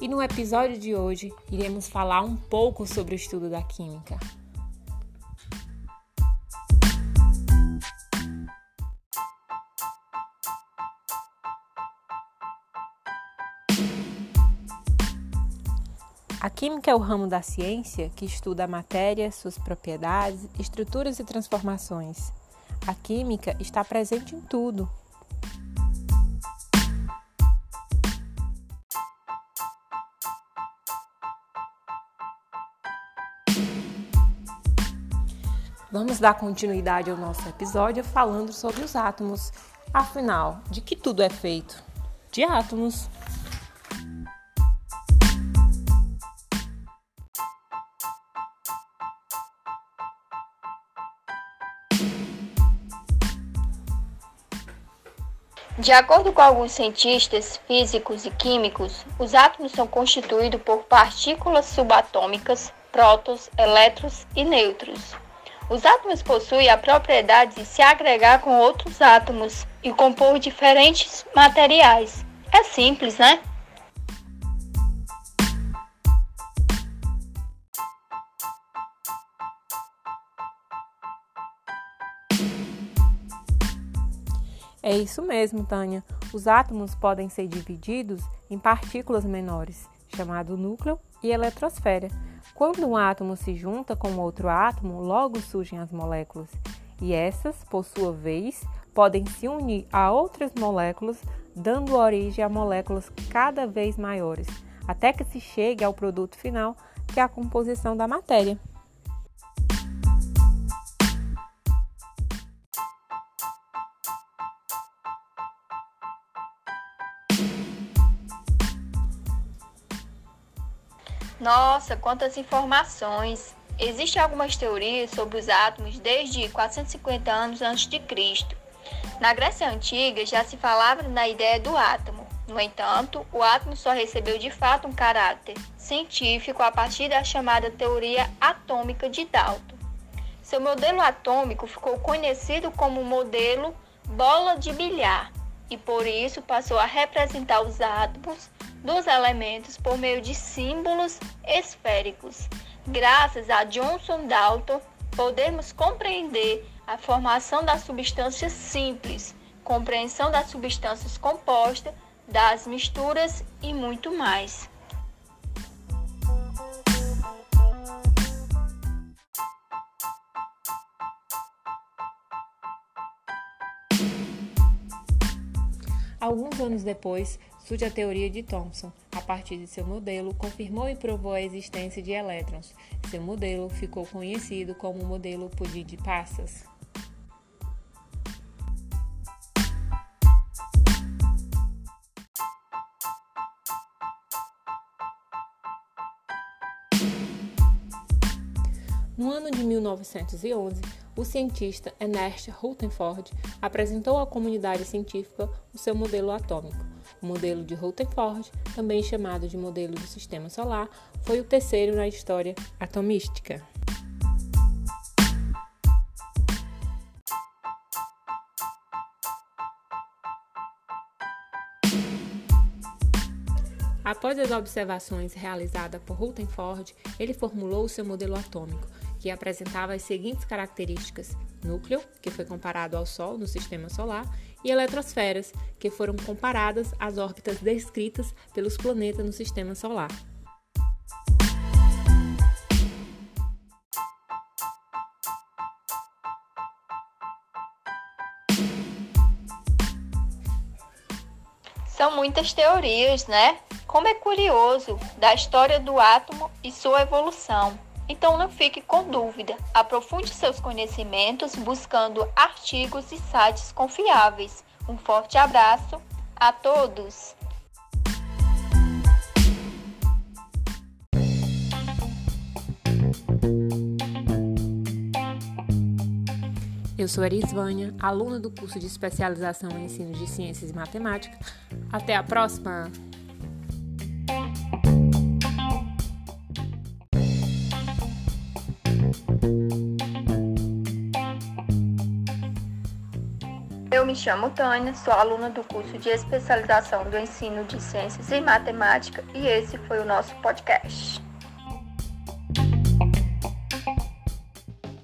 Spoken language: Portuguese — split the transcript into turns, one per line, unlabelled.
e no episódio de hoje iremos falar um pouco sobre o estudo da química. A química é o ramo da ciência que estuda a matéria, suas propriedades, estruturas e transformações. A química está presente em tudo, Vamos dar continuidade ao nosso episódio falando sobre os átomos. Afinal, de que tudo é feito? De átomos.
De acordo com alguns cientistas físicos e químicos, os átomos são constituídos por partículas subatômicas, prótons, elétrons e nêutrons. Os átomos possuem a propriedade de se agregar com outros átomos e compor diferentes materiais. É simples, né?
É isso mesmo, Tânia. Os átomos podem ser divididos em partículas menores, chamado núcleo e eletrosfera quando um átomo se junta com outro átomo, logo surgem as moléculas, e essas, por sua vez, podem se unir a outras moléculas, dando origem a moléculas cada vez maiores, até que se chegue ao produto final, que é a composição da matéria.
Nossa, quantas informações! Existem algumas teorias sobre os átomos desde 450 anos antes de Cristo. Na Grécia Antiga já se falava na ideia do átomo. No entanto, o átomo só recebeu de fato um caráter científico a partir da chamada teoria atômica de Dalton. Seu modelo atômico ficou conhecido como modelo bola de bilhar e por isso passou a representar os átomos dos elementos por meio de símbolos esféricos. Graças a Johnson Dalton, podemos compreender a formação das substâncias simples, compreensão das substâncias compostas, das misturas e muito mais.
Alguns anos depois, surge a teoria de Thomson. A partir de seu modelo, confirmou e provou a existência de elétrons. Seu modelo ficou conhecido como o modelo pudim de passas. No ano de 1911, o cientista Ernest Rutherford apresentou à comunidade científica o seu modelo atômico. O modelo de Rutherford, também chamado de modelo do Sistema Solar, foi o terceiro na história atomística. Após as observações realizadas por Rutherford, ele formulou o seu modelo atômico, que apresentava as seguintes características: núcleo, que foi comparado ao Sol no sistema solar, e eletrosferas, que foram comparadas às órbitas descritas pelos planetas no sistema solar.
São muitas teorias, né? Como é curioso da história do átomo e sua evolução. Então não fique com dúvida, aprofunde seus conhecimentos buscando artigos e sites confiáveis. Um forte abraço a todos!
Eu sou Erisvânia, aluna do curso de especialização em ensino de ciências e matemática. Até a próxima!
Eu me chamo Tânia, sou aluna do curso de especialização do ensino de ciências e matemática e esse foi o nosso podcast.